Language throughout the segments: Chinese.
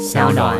小暖。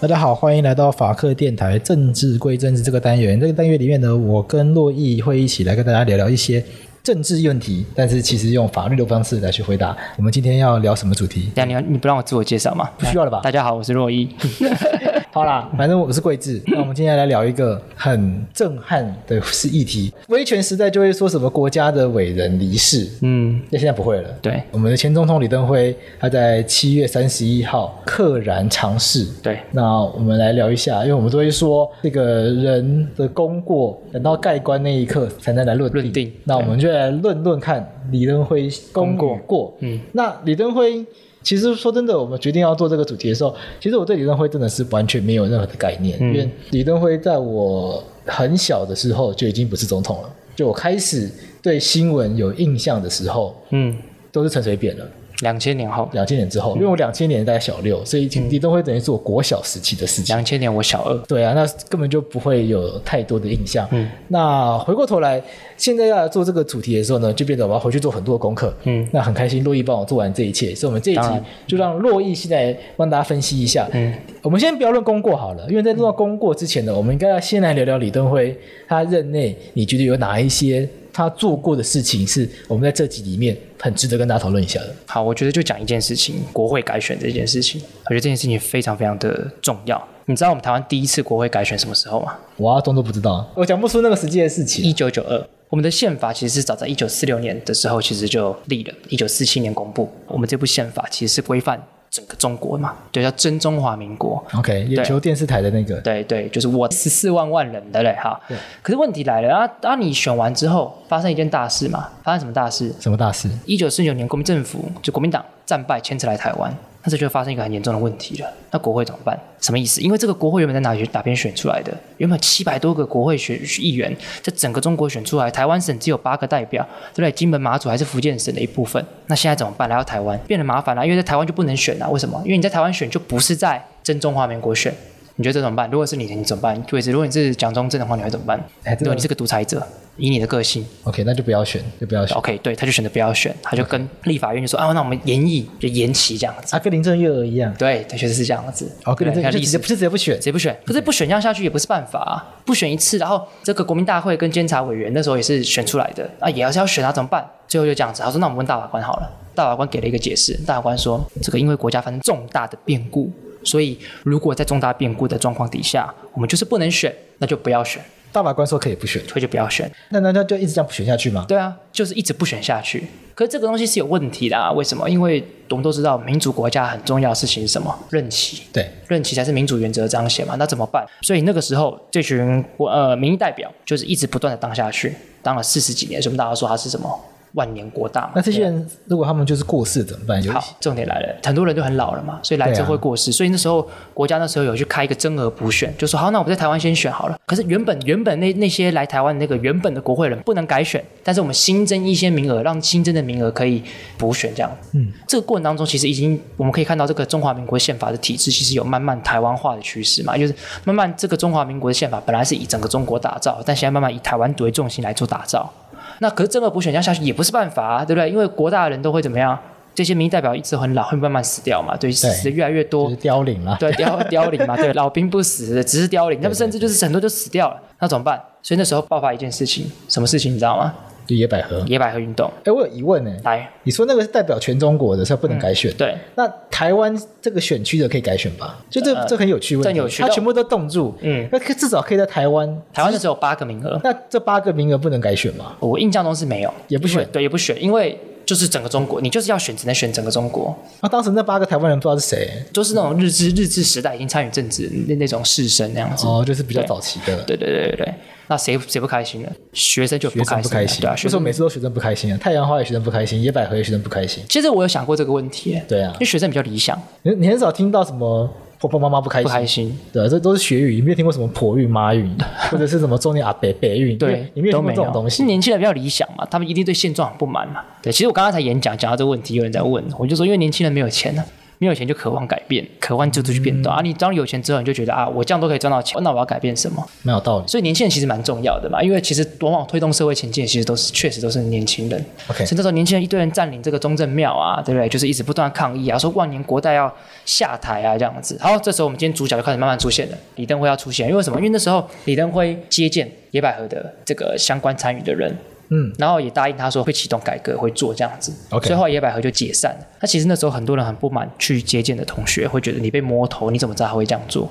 大家好，欢迎来到法克电台政治归政治这个单元。这个单元里面呢，我跟洛毅会一起来跟大家聊聊一些政治问题，但是其实用法律的方式来去回答。我们今天要聊什么主题？等下你你不让我自我介绍吗？不 需要了吧？大家好，我是珞亦。好啦，反正我是贵智。那我们今天来聊一个很震撼的是议题。威权时代就会说什么国家的伟人离世，嗯，那现在不会了。对，我们的前总统李登辉，他在七月三十一号溘然长逝。对，那我们来聊一下，因为我们都会说这个人的功过，等到盖棺那一刻才能来论定。论定。那我们就来论论看李登辉功过。过。嗯，那李登辉。其实说真的，我们决定要做这个主题的时候，其实我对李登辉真的是完全没有任何的概念，嗯、因为李登辉在我很小的时候就已经不是总统了。就我开始对新闻有印象的时候，嗯，都是陈水扁了。两千年后，两千年之后，因为我两千年大概小六，所以李登辉等于是我国小时期的事情。两千年我小二，对啊，那根本就不会有太多的印象。嗯，那回过头来，现在要来做这个主题的时候呢，就变得我要回去做很多的功课。嗯，那很开心，洛毅帮我做完这一切，所以我们这一集就让洛毅现在帮大家分析一下。嗯，我们先不要论功过好了，因为在论到功过之前呢，我们应该要先来聊聊李登辉他任内，你觉得有哪一些？他做过的事情是我们在这集里面很值得跟大家讨论一下的。好，我觉得就讲一件事情，国会改选这件事情，我觉得这件事情非常非常的重要。你知道我们台湾第一次国会改选什么时候吗？我阿东都不知道，我讲不出那个实际的事情。一九九二，我们的宪法其实是早在一九四六年的时候其实就立了，一九四七年公布。我们这部宪法其实是规范。整个中国嘛，对，叫真中华民国。OK，眼球电视台的那个，对对，就是我十四万万人的嘞，哈。对。可是问题来了啊啊！你选完之后，发生一件大事嘛？发生什么大事？什么大事？一九四九年，国民政府就国民党战败，迁至来台湾。那这就发生一个很严重的问题了。那国会怎么办？什么意思？因为这个国会原本在哪里哪边选出来的？原本七百多个国会选议员，在整个中国选出来，台湾省只有八个代表，对不对？金门、马祖还是福建省的一部分。那现在怎么办？来到台湾变得麻烦了，因为在台湾就不能选了。为什么？因为你在台湾选就不是在真中华民国选。你觉得这怎么办？如果是你，你怎么办？对，如果你是蒋中正的话，你会怎么办？如果你是个独裁者，以你的个性，OK，那就不要选，就不要选。OK，对，他就选择不要选，他就跟立法院就说.啊，那我们延议，就延期这样子。啊，跟林郑月娥一样。对，他确实是这样子。哦，跟林郑月娥直接不是直接不选，直接不选。可是不选这样下去也不是办法啊，不选一次，然后这个国民大会跟监察委员那时候也是选出来的啊，也要是要选他怎么办？最后就这样子，他说那我们问大法官好了，大法官给了一个解释，大法官说这个因为国家发生重大的变故。所以，如果在重大变故的状况底下，我们就是不能选，那就不要选。大法官说可以不选，所以就不要选。那难道就一直这样不选下去吗？对啊，就是一直不选下去。可是这个东西是有问题的啊！为什么？因为我们都知道，民主国家很重要的事情是什么？任期。对，任期才是民主原则彰显嘛。那怎么办？所以那个时候，这群呃民意代表就是一直不断的当下去，当了四十几年。所以我们大家说他是什么？万年国大嘛，那这些人如果他们就是过世怎么办？好，重点来了，很多人都很老了嘛，所以来之后会过世，啊、所以那时候国家那时候有去开一个增额补选，就说好，那我们在台湾先选好了。可是原本原本那那些来台湾的那个原本的国会人不能改选，但是我们新增一些名额，让新增的名额可以补选这样。嗯，这个过程当中其实已经我们可以看到这个中华民国宪法的体制其实有慢慢台湾化的趋势嘛，就是慢慢这个中华民国的宪法本来是以整个中国打造，但现在慢慢以台湾为重心来做打造。那可是这么补选这样下去也不是办法啊，对不对？因为国大的人都会怎么样？这些民意代表一直很老，会慢慢死掉嘛？对，死的越来越多，就是凋零了。对，凋 凋零嘛，对，老兵不死，只是凋零。那么甚至就是很多就死掉了，那怎么办？所以那时候爆发一件事情，什么事情你知道吗？就野百合，野百合运动。哎，我有疑问呢。来，你说那个是代表全中国的，是不能改选。对，那台湾这个选区的可以改选吧？就这这很有趣问题，真有趣。它全部都冻住，嗯，那至少可以在台湾，台湾就只有八个名额。那这八个名额不能改选吗？我印象中是没有，也不选，对，也不选，因为就是整个中国，你就是要选，只能选整个中国。那当时那八个台湾人不知道是谁，就是那种日治日治时代已经参与政治那那种士绅那样子。哦，就是比较早期的。对对对对对。那谁谁不开心呢？学生就不开心，不开心，对啊。学生每次都学生不开心啊？太阳花也学生不开心，野百合也学生不开心。其实我有想过这个问题，对啊，因为学生比较理想。你你很少听到什么婆婆妈妈不开心，不开心，对，这都是学语，你没有听过什么婆运妈运，或者是什么中年阿伯伯运，对，你没有听过这种东西。年轻人比较理想嘛，他们一定对现状很不满嘛。对，其实我刚刚才演讲讲到这个问题，有人在问，我就说因为年轻人没有钱呢。没有钱就渴望改变，渴望制度去变动、嗯、啊！你当有钱之后，你就觉得啊，我这样都可以赚到钱，那我要改变什么？没有道理。所以年轻人其实蛮重要的嘛，因为其实往往推动社会前进，其实都是确实都是年轻人。OK，所以那时候年轻人一堆人占领这个中正庙啊，对不对？就是一直不断抗议啊，说万年国代要下台啊，这样子。好，这时候我们今天主角就开始慢慢出现了，李登辉要出现，因为什么？因为那时候李登辉接见野百合的这个相关参与的人。嗯，然后也答应他说会启动改革，会做这样子。OK，最后野百合就解散了。那其实那时候很多人很不满，去接见的同学会觉得你被摸头，你怎么知道他会这样做？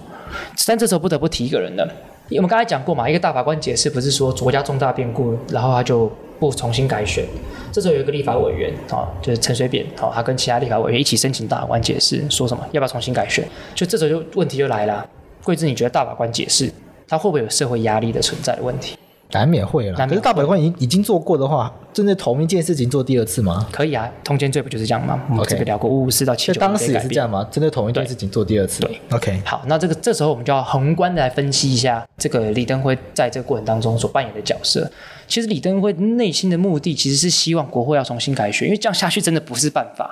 但这时候不得不提一个人了。我们刚才讲过嘛，一个大法官解释不是说国家重大变故，然后他就不重新改选。这时候有一个立法委员啊，就是陈水扁，他跟其他立法委员一起申请大法官解释，说什么要不要重新改选？就这时候就问题就来了。桂枝，你觉得大法官解释他会不会有社会压力的存在的问题？难免会了，可是大法官已经已经做过的话，针对同一件事情做第二次吗？可以啊，通奸罪不就是这样吗？我们这个聊过，五五四到七九，当时也是这样吗？针对同一件事情做第二次？对，对，OK。好，那这个这时候我们就要宏观的来分析一下这个李登辉在这个过程当中所扮演的角色。其实李登辉内心的目的其实是希望国会要重新改选，因为这样下去真的不是办法。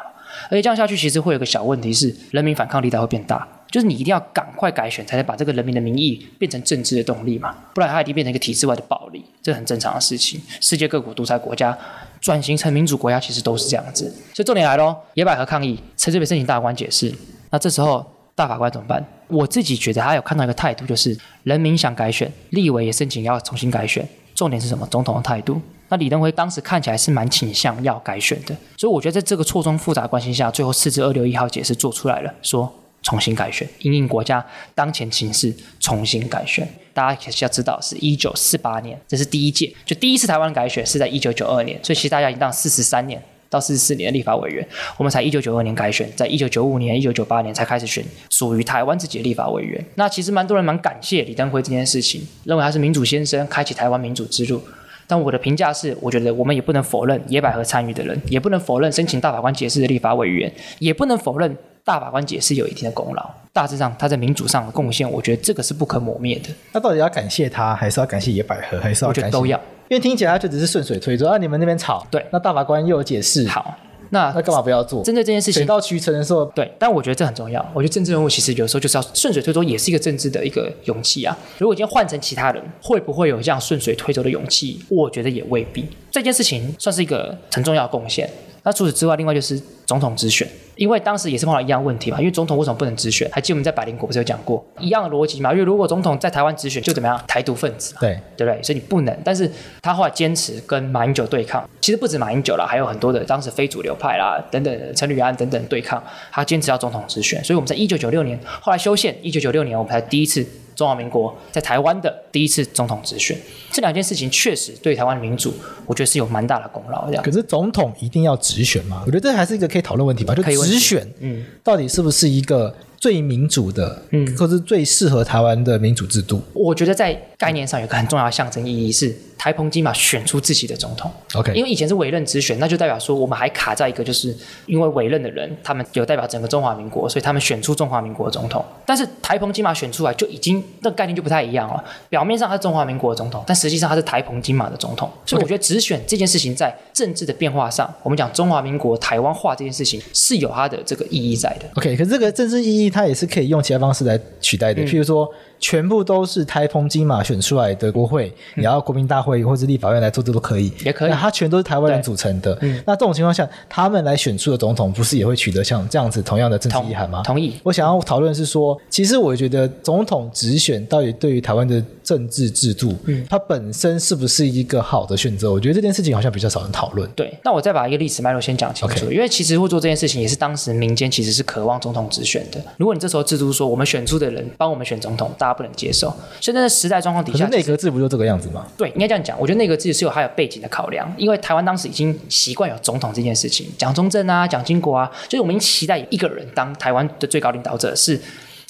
而且这样下去，其实会有个小问题是，人民反抗力道会变大。就是你一定要赶快改选，才能把这个人民的民意变成政治的动力嘛，不然它一定变成一个体制外的暴力，这很正常的事情。世界各国独裁国家转型成民主国家，其实都是这样子。所以重点来喽，野百合抗议，陈水扁申请大法官解释。那这时候大法官怎么办？我自己觉得他有看到一个态度，就是人民想改选，立委也申请要重新改选。重点是什么？总统的态度。那李登辉当时看起来是蛮倾向要改选的，所以我觉得在这个错综复杂关系下，最后四至二六一号解释做出来了，说。重新改选，因应国家当前情势重新改选。大家也是要知道，是一九四八年，这是第一届，就第一次台湾改选是在一九九二年，所以其实大家已经当四十三年到四十四年的立法委员，我们才一九九二年改选，在一九九五年、一九九八年才开始选属于台湾自己的立法委员。那其实蛮多人蛮感谢李登辉这件事情，认为他是民主先生，开启台湾民主之路。但我的评价是，我觉得我们也不能否认野百合参与的人，也不能否认申请大法官解释的立法委员，也不能否认。大法官解释有一定的功劳，大致上他在民主上的贡献，我觉得这个是不可磨灭的。那到底要感谢他，还是要感谢野百合，还是要感谢？我觉得都要，因为听起来他就只是顺水推舟啊。你们那边吵，对，那大法官又有解释，好，那那干嘛不要做？针对这件事情，水到渠成的时候，对，但我觉得这很重要。我觉得政治人物其实有时候就是要顺水推舟，也是一个政治的一个勇气啊。如果今天换成其他人，会不会有这样顺水推舟的勇气？我觉得也未必。这件事情算是一个很重要的贡献。那除此之外，另外就是总统直选。因为当时也是碰到一样问题嘛，因为总统为什么不能直选？还记得我们在百灵果不是有讲过一样的逻辑嘛？因为如果总统在台湾直选，就怎么样？台独分子嘛，对对不对？所以你不能。但是他后来坚持跟马英九对抗，其实不止马英九啦，还有很多的当时非主流派啦等等，陈履安等等对抗，他坚持要总统直选。所以我们在一九九六年后来修宪，一九九六年我们才第一次。中华民国在台湾的第一次总统直选，这两件事情确实对台湾民主，我觉得是有蛮大的功劳。这样，可是总统一定要直选吗？我觉得这还是一个可以讨论问题吧。就直选，嗯，到底是不是一个最民主的，嗯，或是最适合台湾的民主制度？我觉得在概念上有个很重要的象征意义是。台澎金马选出自己的总统，OK，因为以前是委任直选，那就代表说我们还卡在一个，就是因为委任的人他们有代表整个中华民国，所以他们选出中华民国的总统。但是台澎金马选出来就已经那个概念就不太一样了。表面上他是中华民国的总统，但实际上他是台澎金马的总统。所以我觉得直选这件事情在政治的变化上，我们讲中华民国台湾化这件事情是有它的这个意义在的。OK，可是这个政治意义它也是可以用其他方式来取代的，嗯、譬如说。全部都是台澎金马选出来的国会，嗯、你要国民大会或者立法院来做，这都可以，也可以。那它全都是台湾人组成的，嗯、那这种情况下，他们来选出的总统，不是也会取得像这样子同样的政治意涵吗？同意。我想要讨论是说，其实我觉得总统直选到底对于台湾的政治制度，嗯，它本身是不是一个好的选择？我觉得这件事情好像比较少人讨论。对，那我再把一个历史脉络先讲清楚.因为其实会做这件事情，也是当时民间其实是渴望总统直选的。如果你这时候制度说，我们选出的人帮我们选总统，大家不能接受。现在的时代状况底下，内阁制不就这个样子吗？对，应该这样讲。我觉得内阁制是有还有背景的考量，因为台湾当时已经习惯有总统这件事情，蒋中正啊、蒋经国啊，就是我们已经期待一个人当台湾的最高领导者是。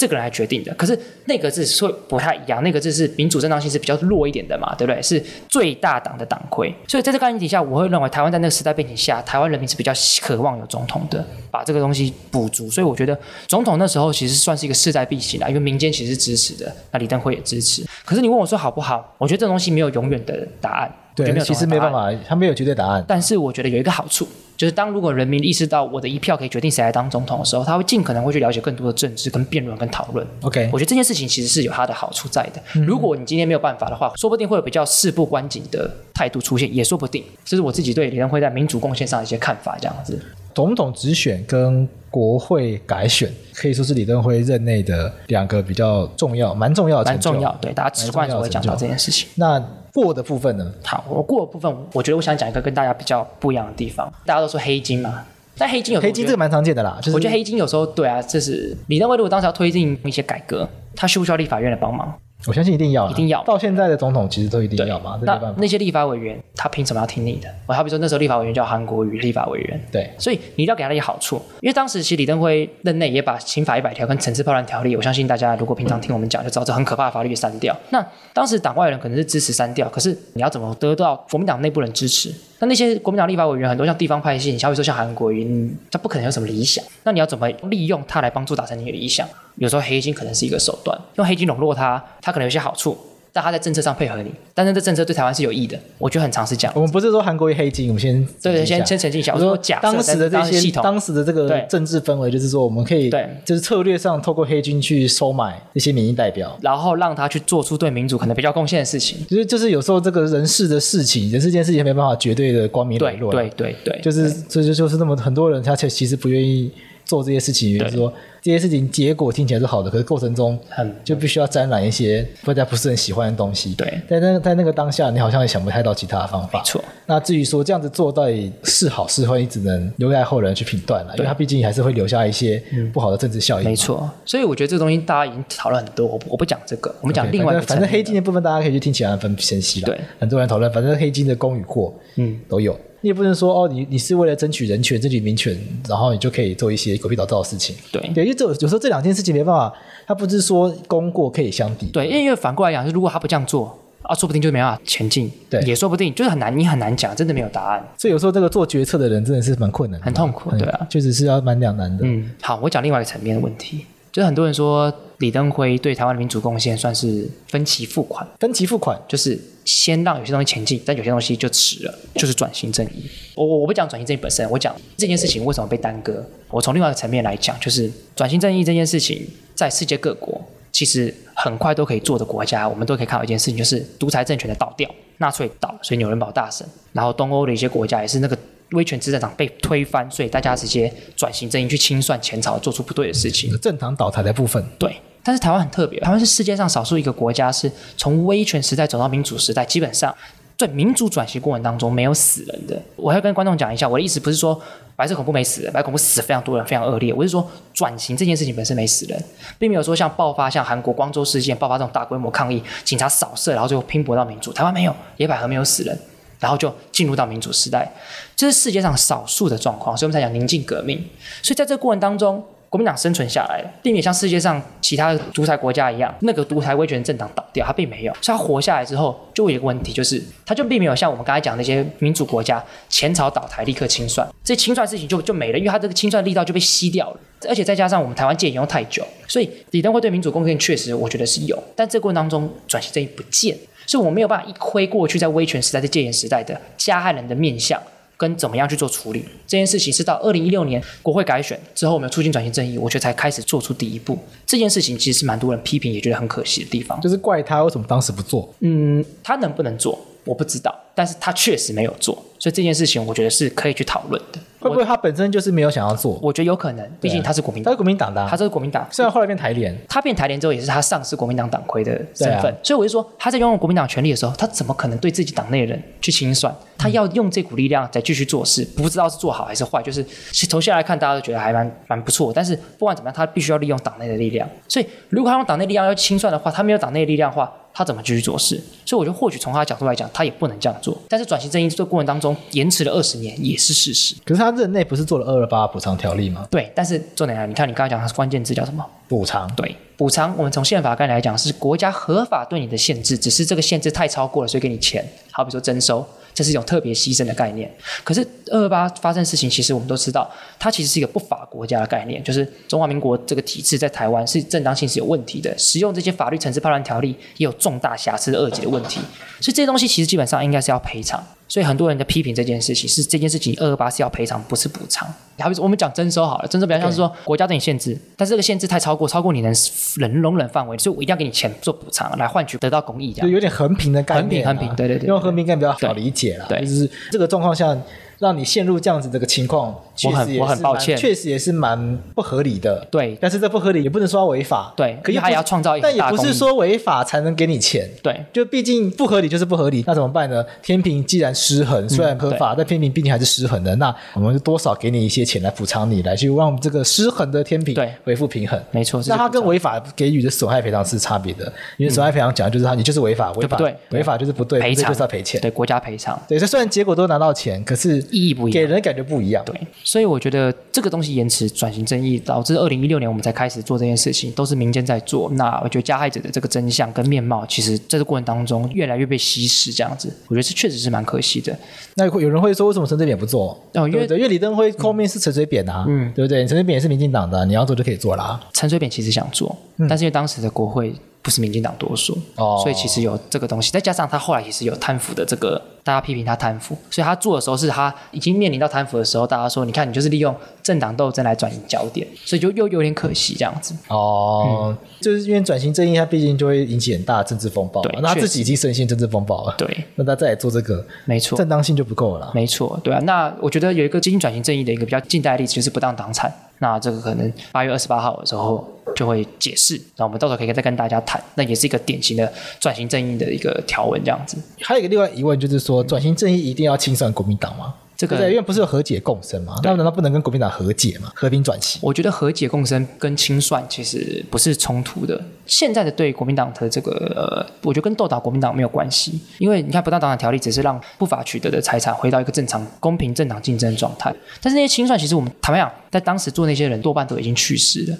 这个人来决定的，可是内阁制会不太一样，那个字是民主正当性是比较弱一点的嘛，对不对？是最大党的党魁，所以在这个概念底下，我会认为台湾在那个时代背景下，台湾人民是比较渴望有总统的，把这个东西补足。所以我觉得总统那时候其实算是一个势在必行啦，因为民间其实是支持的，那李登辉也支持。可是你问我说好不好？我觉得这东西没有永远的答案，对，没有其实没办法，他没有绝对答案。但是我觉得有一个好处。就是当如果人民意识到我的一票可以决定谁来当总统的时候，他会尽可能会去了解更多的政治、跟辩论、跟讨论。OK，我觉得这件事情其实是有它的好处在的。嗯、如果你今天没有办法的话，说不定会有比较事不关己的态度出现，也说不定。这是我自己对李登辉在民主贡献上的一些看法，这样子。总统直选跟国会改选可以说是李登辉任内的两个比较重要、蛮重要的、蛮重要。对，大家直观就会讲到这件事情。那过的部分呢？好，我过的部分，我觉得我想讲一个跟大家比较不一样的地方。大家都说黑金嘛，但黑金有黑金这个蛮常见的啦。就是、我觉得黑金有时候对啊，这是李登辉如果当时要推进一些改革，他需不需要立法院的帮忙？我相信一定要，一定要。到现在的总统其实都一定要嘛。那那些立法委员，他凭什么要听你的？我好比说那时候立法委员叫韩国瑜，立法委员。对，所以你一定要给他一些好处，因为当时其实李登辉任内也把刑法一百条跟惩治暴乱条例，我相信大家如果平常听我们讲就知道，这很可怕的法律给删掉。那当时党外人可能是支持删掉，可是你要怎么得到国民党内部人支持？那那些国民党立法委员很多像地方派系，你好比说像韩国瑜，他不可能有什么理想，那你要怎么利用他来帮助达成你的理想？有时候黑金可能是一个手段，用黑金笼络他，他可能有些好处。但他在政策上配合你，但是这政策对台湾是有益的，我觉得很常是这样。我们不是说韩国瑜黑金，我们先对对，先先澄清一下。我说假当时的这些系统，当时的这个政治氛围，就是说我们可以对，就是策略上透过黑金去收买一些民意代表，然后让他去做出对民主可能比较贡献的事情。就是就是有时候这个人事的事情，人事这件事情没办法绝对的光明磊落。对对对，就是这就就是那么很多人他其实不愿意。做这些事情，就是说这些事情结果听起来是好的，可是过程中就必须要沾染一些大家不是很喜欢的东西。对，在那在那个当下，你好像也想不太到其他的方法。没错。那至于说这样子做到底是好是坏，你只能留待后人去评断了，因为它毕竟还是会留下一些不好的政治效应。没错。所以我觉得这个东西大家已经讨论很多，我我不讲这个，我们讲另外一个。反正黑金的部分，大家可以去听其他人分析了。对，很多人讨论，反正黑金的功与过，嗯，都有。你也不能说哦，你你是为了争取人权、争取民权，然后你就可以做一些狗屁倒灶的事情。对，对，因为这有时候这两件事情没办法，它不是说功过可以相抵。对，因为反过来讲，是如果他不这样做啊，说不定就没办法前进。对，也说不定就是很难，你很难讲，真的没有答案。所以有时候这个做决策的人真的是蛮困难的，很痛苦。对啊，确实是要蛮两难的。嗯，好，我讲另外一个层面的问题。就是很多人说李登辉对台湾的民主贡献算是分期付款，分期付款就是先让有些东西前进，但有些东西就迟了，就是转型正义。我我我不讲转型正义本身，我讲这件事情为什么被耽搁。我从另外一个层面来讲，就是转型正义这件事情，在世界各国其实很快都可以做的国家，我们都可以看到一件事情，就是独裁政权的倒掉，纳粹倒，所以纽伦堡大审，然后东欧的一些国家也是那个。威权执政党被推翻，所以大家直接转型正义去清算前朝做出不对的事情。政党倒台的部分，对。但是台湾很特别，台湾是世界上少数一个国家是从威权时代走到民主时代，基本上在民主转型过程当中没有死人的。我要跟观众讲一下，我的意思不是说白色恐怖没死人，白色恐怖死非常多人，非常恶劣。我是说转型这件事情本身没死人，并没有说像爆发像韩国光州事件爆发这种大规模抗议，警察扫射，然后最后拼搏到民主。台湾没有，野百合没有死人。然后就进入到民主时代，这是世界上少数的状况，所以我们才讲宁静革命。所以在这个过程当中，国民党生存下来了，并没有像世界上其他独裁国家一样，那个独裁威权政党倒掉，它并没有。所以它活下来之后，就有一个问题，就是它就并没有像我们刚才讲那些民主国家，前朝倒台立刻清算，这清算事情就就没了，因为它这个清算力道就被吸掉了。而且再加上我们台湾戒严用太久，所以李登辉对民主贡献确实我觉得是有，但这个过程当中转型正义不见。所以我没有办法一窥过去在威权时代、在戒严时代的加害人的面相跟怎么样去做处理。这件事情是到二零一六年国会改选之后，我们促进转型正义，我觉得才开始做出第一步。这件事情其实是蛮多人批评，也觉得很可惜的地方。就是怪他为什么当时不做？嗯，他能不能做，我不知道，但是他确实没有做。所以这件事情，我觉得是可以去讨论的。会不会他本身就是没有想要做？我觉得有可能，毕竟他是国民党，他是国民党的，他是国民党。虽然后来变台联，他变台联之后，也是他丧失国民党党魁的身份。所以我就说，他在拥有国民党权力的时候，他怎么可能对自己党内的人去清算？他要用这股力量再继续做事，不知道是做好还是坏。就是从现在来看，大家都觉得还蛮蛮不错。但是不管怎么样，他必须要利用党内的力量。所以如果他用党内力量要清算的话，他没有党内的力量的话。他怎么继续做事？所以我觉得，或许从他的角度来讲，他也不能这样做。但是转型正义这个过程当中延迟了二十年，也是事实。可是他任内不是做了二二八补偿条例吗？对，但是重点来，你看你刚才讲它是关键字叫什么？补偿。对，补偿。我们从宪法概念来讲，是国家合法对你的限制，只是这个限制太超过了，所以给你钱。好比说征收。这是一种特别牺牲的概念。可是二二八发生事情，其实我们都知道，它其实是一个不法国家的概念，就是中华民国这个体制在台湾是正当性是有问题的，使用这些法律层次、判断条例也有重大瑕疵的二级的问题。所以这些东西其实基本上应该是要赔偿。所以很多人在批评这件事情，是这件事情二二八是要赔偿，不是补偿。好比说我们讲征收好了，征收比较像是说国家对你限制，但是这个限制太超过，超过你能能容忍范围，所以我一定要给你钱做补偿，来换取得到公益，这样。就有点衡平的概念，衡平，衡平，对对对，用衡平概念比较好理解了，对，就是这个状况下。让你陷入这样子这个情况，确实也是我很抱歉，确实也是蛮不合理的。对，但是这不合理也不能说违法。对，可以还要创造一个，但也不是说违法才能给你钱。对，就毕竟不合理就是不合理，那怎么办呢？天平既然失衡，虽然合法，嗯、但天平毕竟还是失衡的。那我们就多少给你一些钱来补偿你，来去让这个失衡的天平对恢复平衡。没错，那它跟违法给予的损害赔偿是差别的，因为损害赔偿讲的就是他你就是违法，违法对，违法就是不对，赔偿就是要赔钱，对国家赔偿。对，这虽然结果都拿到钱，可是意义不一样，给人感。觉不一样，对，所以我觉得这个东西延迟转型争议，导致二零一六年我们才开始做这件事情，都是民间在做。那我觉得加害者的这个真相跟面貌，其实在这个过程当中越来越被稀释，这样子，我觉得是确实是蛮可惜的。那有人会说，为什么陈水扁不做？哦，因为因为李登辉后面是陈水扁啊，嗯，对不对？陈水扁也是民进党的，你要做就可以做啦。陈水扁其实想做，嗯、但是因为当时的国会。不是民进党多数，哦，所以其实有这个东西，再加上他后来其实有贪腐的这个，大家批评他贪腐，所以他做的时候是他已经面临到贪腐的时候，大家说，你看你就是利用政党斗争来转移焦点，所以就又有点可惜这样子。哦，嗯、就是因为转型正义，他毕竟就会引起很大的政治风暴，对，那他自己已经深陷政治风暴了，对，那他再来做这个，没错，正当性就不够了，没错，对啊，那我觉得有一个接近转型正义的一个比较近代的例子就是不当党产，那这个可能八月二十八号的时候。就会解释，那我们到时候可以再跟大家谈。那也是一个典型的转型正义的一个条文，这样子。还有一个另外疑问就是说，转型正义一定要清算国民党吗？这个对，因为不是有和解共生嘛？那难道不能跟国民党和解吗？和平转型？我觉得和解共生跟清算其实不是冲突的。现在的对国民党的这个呃，我觉得跟斗倒国民党没有关系，因为你看不当党产条例只是让不法取得的财产回到一个正常、公平、正常竞争的状态。但是那些清算，其实我们坦白讲，在当时做那些人多半都已经去世了。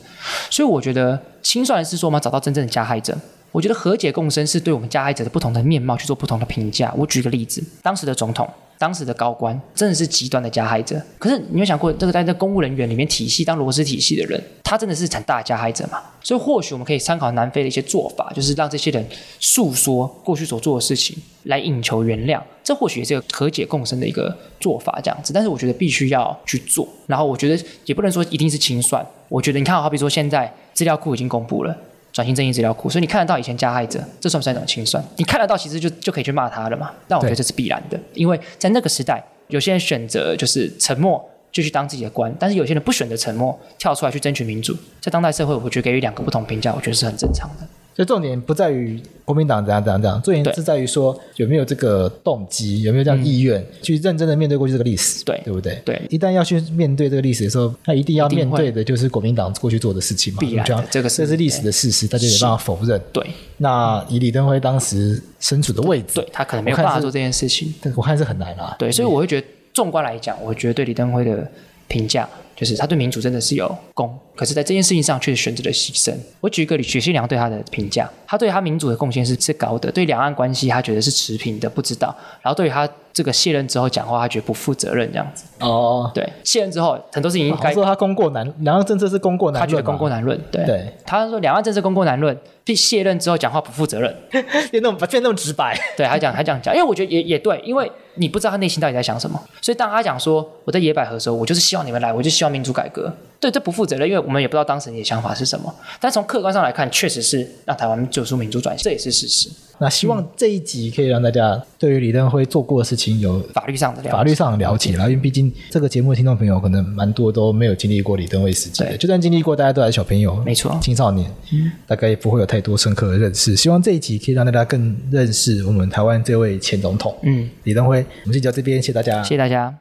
所以我觉得清算是说我们要找到真正的加害者。我觉得和解共生是对我们加害者的不同的面貌去做不同的评价。我举个例子，当时的总统。当时的高官真的是极端的加害者，可是你有想过，这个在这公务人员里面体系当螺丝体系的人，他真的是很大加害者吗？所以或许我们可以参考南非的一些做法，就是让这些人诉说过去所做的事情，来引求原谅。这或许也是个和解共生的一个做法，这样子。但是我觉得必须要去做，然后我觉得也不能说一定是清算。我觉得你看，好比说现在资料库已经公布了。转型正义资料库，所以你看得到以前加害者，这算不算一种清算？你看得到，其实就就可以去骂他了嘛。但我觉得这是必然的，因为在那个时代，有些人选择就是沉默，就去当自己的官；但是有些人不选择沉默，跳出来去争取民主。在当代社会，我觉得给予两个不同评价，我觉得是很正常的。所以重点不在于国民党怎样怎样怎样，重点是在于说有没有这个动机，有没有这样意愿、嗯、去认真的面对过去这个历史，对对不对？对，一旦要去面对这个历史的时候，他一定要面对的就是国民党过去做的事情嘛。必然，这个这是历史的事实，大家没办法否认。对，那以李登辉当时身处的位置，他可能没有办法做这件事情，但我看是很难啊。对，所以我会觉得，纵观来讲，我觉得对李登辉的评价。就是他对民主真的是有功，可是，在这件事情上却选择了牺牲。我举一个许信良对他的评价，他对他民主的贡献是是高的，对两岸关系他觉得是持平的，不知道。然后对于他这个卸任之后讲话，他觉得不负责任这样子。哦，对，卸任之后很多事情应该说他功过难，两岸政策是功过难论，他觉得功过难论。对，对他说两岸政策功过难论，被卸任之后讲话不负责任，变 那么变那么直白。对，他讲他这样讲，因为我觉得也也对，因为。你不知道他内心到底在想什么，所以当他讲说我在野百合的时候，我就是希望你们来，我就希望民主改革。对，这不负责任，因为我们也不知道当时你的想法是什么。但从客观上来看，确实是让台湾走出民主转型，这也是事实。那希望这一集可以让大家对于李登辉做过的事情有法律上的了解，法律上的了解。然后，因为毕竟这个节目的听众朋友可能蛮多都没有经历过李登辉时期的，就算经历过，大家都还是小朋友，没错，青少年，嗯，大概也不会有太多深刻的认识。希望这一集可以让大家更认识我们台湾这位前总统，嗯，李登辉。我们就讲这边，谢谢大家，谢谢大家。